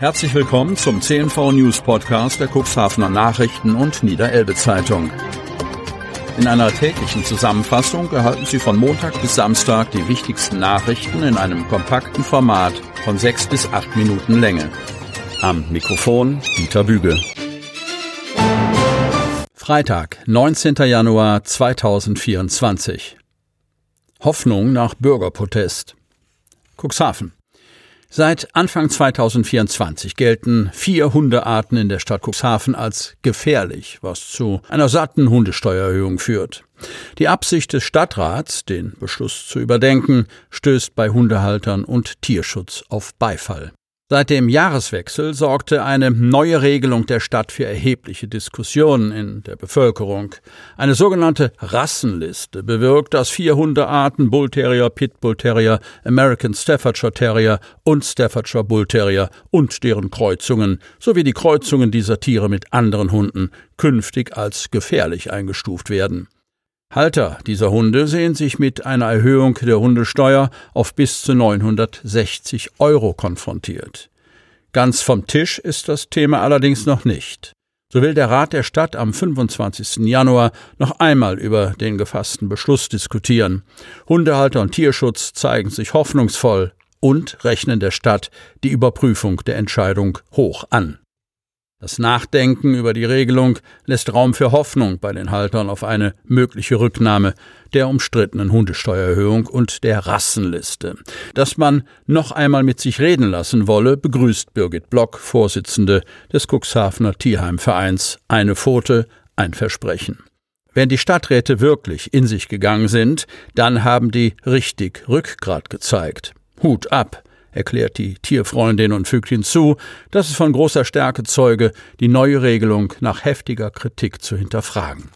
Herzlich willkommen zum CNV News Podcast der Cuxhavener Nachrichten und Niederelbe Zeitung. In einer täglichen Zusammenfassung erhalten Sie von Montag bis Samstag die wichtigsten Nachrichten in einem kompakten Format von sechs bis acht Minuten Länge. Am Mikrofon Dieter Büge. Freitag, 19. Januar 2024. Hoffnung nach Bürgerprotest. Cuxhaven. Seit Anfang 2024 gelten vier Hundearten in der Stadt Cuxhaven als gefährlich, was zu einer satten Hundesteuererhöhung führt. Die Absicht des Stadtrats, den Beschluss zu überdenken, stößt bei Hundehaltern und Tierschutz auf Beifall. Seit dem Jahreswechsel sorgte eine neue Regelung der Stadt für erhebliche Diskussionen in der Bevölkerung. Eine sogenannte Rassenliste bewirkt, dass vier Hundearten Bull Terrier, Pit Bull Terrier, American Staffordshire Terrier und Staffordshire Bull Terrier und deren Kreuzungen sowie die Kreuzungen dieser Tiere mit anderen Hunden künftig als gefährlich eingestuft werden. Halter dieser Hunde sehen sich mit einer Erhöhung der Hundesteuer auf bis zu 960 Euro konfrontiert. Ganz vom Tisch ist das Thema allerdings noch nicht. So will der Rat der Stadt am 25. Januar noch einmal über den gefassten Beschluss diskutieren. Hundehalter und Tierschutz zeigen sich hoffnungsvoll und rechnen der Stadt die Überprüfung der Entscheidung hoch an. Das Nachdenken über die Regelung lässt Raum für Hoffnung bei den Haltern auf eine mögliche Rücknahme der umstrittenen Hundesteuererhöhung und der Rassenliste. Dass man noch einmal mit sich reden lassen wolle, begrüßt Birgit Block, Vorsitzende des Cuxhavener Tierheimvereins. Eine Pfote, ein Versprechen. Wenn die Stadträte wirklich in sich gegangen sind, dann haben die richtig Rückgrat gezeigt. Hut ab erklärt die Tierfreundin und fügt hinzu, dass es von großer Stärke zeuge, die neue Regelung nach heftiger Kritik zu hinterfragen.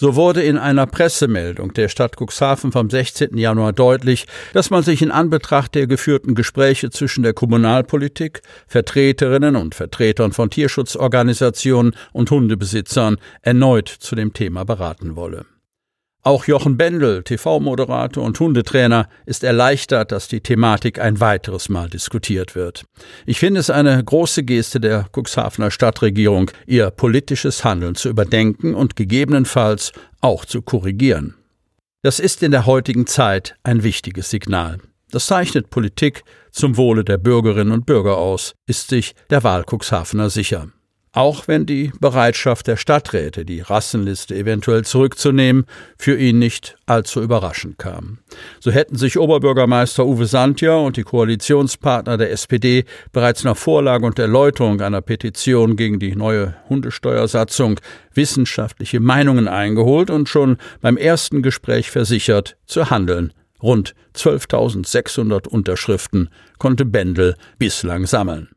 So wurde in einer Pressemeldung der Stadt Cuxhaven vom 16. Januar deutlich, dass man sich in Anbetracht der geführten Gespräche zwischen der Kommunalpolitik, Vertreterinnen und Vertretern von Tierschutzorganisationen und Hundebesitzern erneut zu dem Thema beraten wolle. Auch Jochen Bendel, TV-Moderator und Hundetrainer, ist erleichtert, dass die Thematik ein weiteres Mal diskutiert wird. Ich finde es eine große Geste der Cuxhavener Stadtregierung, ihr politisches Handeln zu überdenken und gegebenenfalls auch zu korrigieren. Das ist in der heutigen Zeit ein wichtiges Signal. Das zeichnet Politik zum Wohle der Bürgerinnen und Bürger aus, ist sich der Wahl Cuxhavener sicher auch wenn die Bereitschaft der Stadträte, die Rassenliste eventuell zurückzunehmen, für ihn nicht allzu überraschend kam. So hätten sich Oberbürgermeister Uwe Santja und die Koalitionspartner der SPD bereits nach Vorlage und Erläuterung einer Petition gegen die neue Hundesteuersatzung wissenschaftliche Meinungen eingeholt und schon beim ersten Gespräch versichert, zu handeln. Rund 12.600 Unterschriften konnte Bendel bislang sammeln.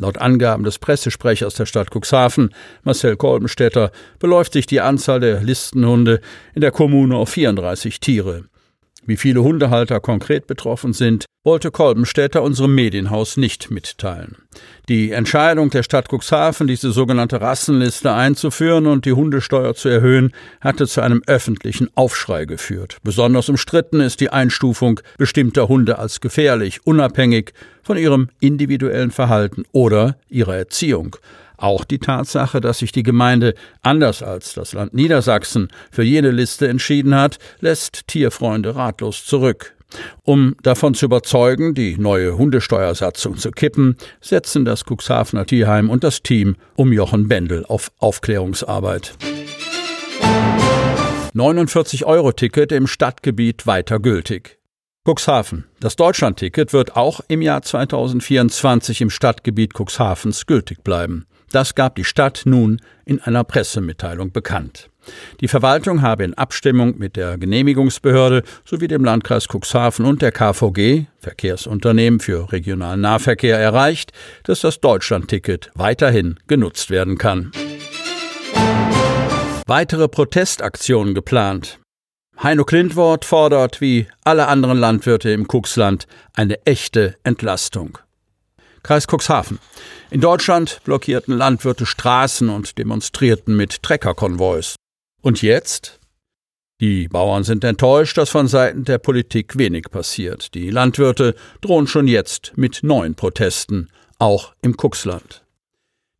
Laut Angaben des Pressesprechers der Stadt Cuxhaven, Marcel Kolbenstädter, beläuft sich die Anzahl der Listenhunde in der Kommune auf 34 Tiere. Wie viele Hundehalter konkret betroffen sind, wollte Kolbenstädter unserem Medienhaus nicht mitteilen. Die Entscheidung der Stadt Cuxhaven, diese sogenannte Rassenliste einzuführen und die Hundesteuer zu erhöhen, hatte zu einem öffentlichen Aufschrei geführt. Besonders umstritten ist die Einstufung bestimmter Hunde als gefährlich, unabhängig von ihrem individuellen Verhalten oder ihrer Erziehung. Auch die Tatsache, dass sich die Gemeinde anders als das Land Niedersachsen für jene Liste entschieden hat, lässt Tierfreunde ratlos zurück. Um davon zu überzeugen, die neue Hundesteuersatzung zu kippen, setzen das Cuxhavener Tierheim und das Team um Jochen Bendel auf Aufklärungsarbeit. 49-Euro-Ticket im Stadtgebiet weiter gültig. Cuxhaven. Das Deutschlandticket wird auch im Jahr 2024 im Stadtgebiet Cuxhavens gültig bleiben. Das gab die Stadt nun in einer Pressemitteilung bekannt. Die Verwaltung habe in Abstimmung mit der Genehmigungsbehörde sowie dem Landkreis Cuxhaven und der KVG, Verkehrsunternehmen für regionalen Nahverkehr, erreicht, dass das Deutschlandticket weiterhin genutzt werden kann. Weitere Protestaktionen geplant. Heino Klintwort fordert, wie alle anderen Landwirte im Cuxland, eine echte Entlastung. Kreis Cuxhaven. In Deutschland blockierten Landwirte Straßen und demonstrierten mit Treckerkonvois. Und jetzt? Die Bauern sind enttäuscht, dass von Seiten der Politik wenig passiert. Die Landwirte drohen schon jetzt mit neuen Protesten. auch im Kuxland.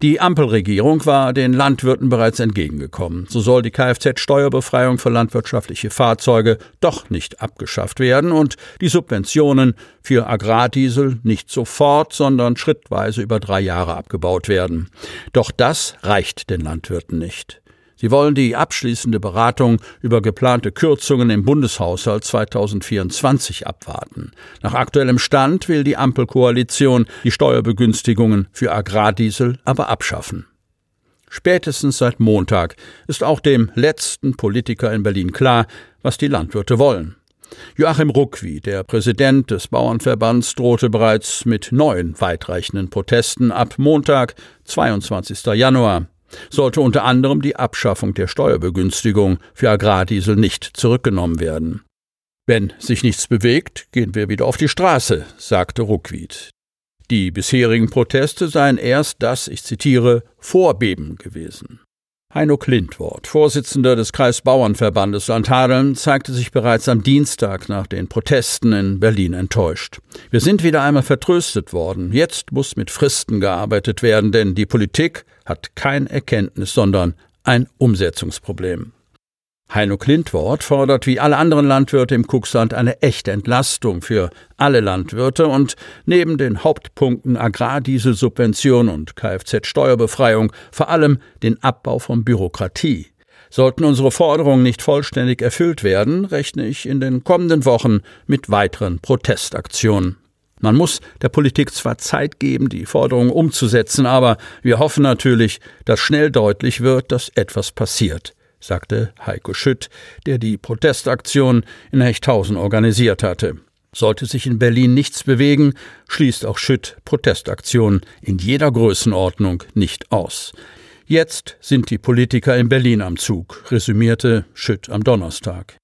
Die Ampelregierung war den Landwirten bereits entgegengekommen. So soll die Kfz-Steuerbefreiung für landwirtschaftliche Fahrzeuge doch nicht abgeschafft werden und die Subventionen für Agrardiesel nicht sofort, sondern schrittweise über drei Jahre abgebaut werden. Doch das reicht den Landwirten nicht. Sie wollen die abschließende Beratung über geplante Kürzungen im Bundeshaushalt 2024 abwarten. Nach aktuellem Stand will die Ampelkoalition die Steuerbegünstigungen für Agrardiesel aber abschaffen. Spätestens seit Montag ist auch dem letzten Politiker in Berlin klar, was die Landwirte wollen. Joachim Ruckwi, der Präsident des Bauernverbands, drohte bereits mit neuen weitreichenden Protesten ab Montag, 22. Januar sollte unter anderem die Abschaffung der Steuerbegünstigung für Agrardiesel nicht zurückgenommen werden. Wenn sich nichts bewegt, gehen wir wieder auf die Straße, sagte Ruckwied. Die bisherigen Proteste seien erst das, ich zitiere, Vorbeben gewesen. Heino Klintwort, Vorsitzender des Kreisbauernverbandes Landhadeln, zeigte sich bereits am Dienstag nach den Protesten in Berlin enttäuscht. Wir sind wieder einmal vertröstet worden. Jetzt muss mit Fristen gearbeitet werden, denn die Politik hat kein Erkenntnis, sondern ein Umsetzungsproblem. Heino Klintwort fordert wie alle anderen Landwirte im Kuxland eine echte Entlastung für alle Landwirte und neben den Hauptpunkten Agrardieselsubvention und Kfz-Steuerbefreiung vor allem den Abbau von Bürokratie. Sollten unsere Forderungen nicht vollständig erfüllt werden, rechne ich in den kommenden Wochen mit weiteren Protestaktionen. Man muss der Politik zwar Zeit geben, die Forderungen umzusetzen, aber wir hoffen natürlich, dass schnell deutlich wird, dass etwas passiert sagte Heiko Schütt, der die Protestaktion in Hechthausen organisiert hatte. Sollte sich in Berlin nichts bewegen, schließt auch Schütt Protestaktionen in jeder Größenordnung nicht aus. Jetzt sind die Politiker in Berlin am Zug, resümierte Schütt am Donnerstag.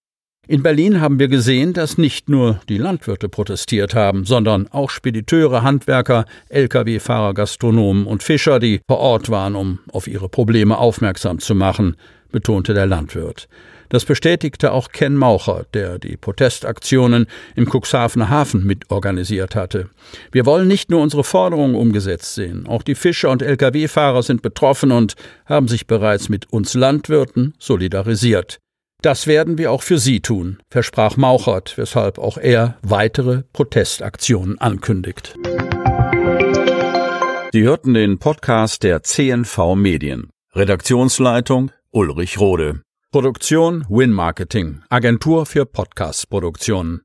In Berlin haben wir gesehen, dass nicht nur die Landwirte protestiert haben, sondern auch Spediteure, Handwerker, Lkw-Fahrer, Gastronomen und Fischer, die vor Ort waren, um auf ihre Probleme aufmerksam zu machen, betonte der Landwirt. Das bestätigte auch Ken Maucher, der die Protestaktionen im Cuxhavener Hafen mitorganisiert hatte. Wir wollen nicht nur unsere Forderungen umgesetzt sehen, auch die Fischer und Lkw-Fahrer sind betroffen und haben sich bereits mit uns Landwirten solidarisiert. Das werden wir auch für Sie tun, versprach Mauchert, weshalb auch er weitere Protestaktionen ankündigt. Sie hörten den Podcast der CNV Medien. Redaktionsleitung Ulrich Rode. Produktion Win Marketing, Agentur für Podcast-Produktionen.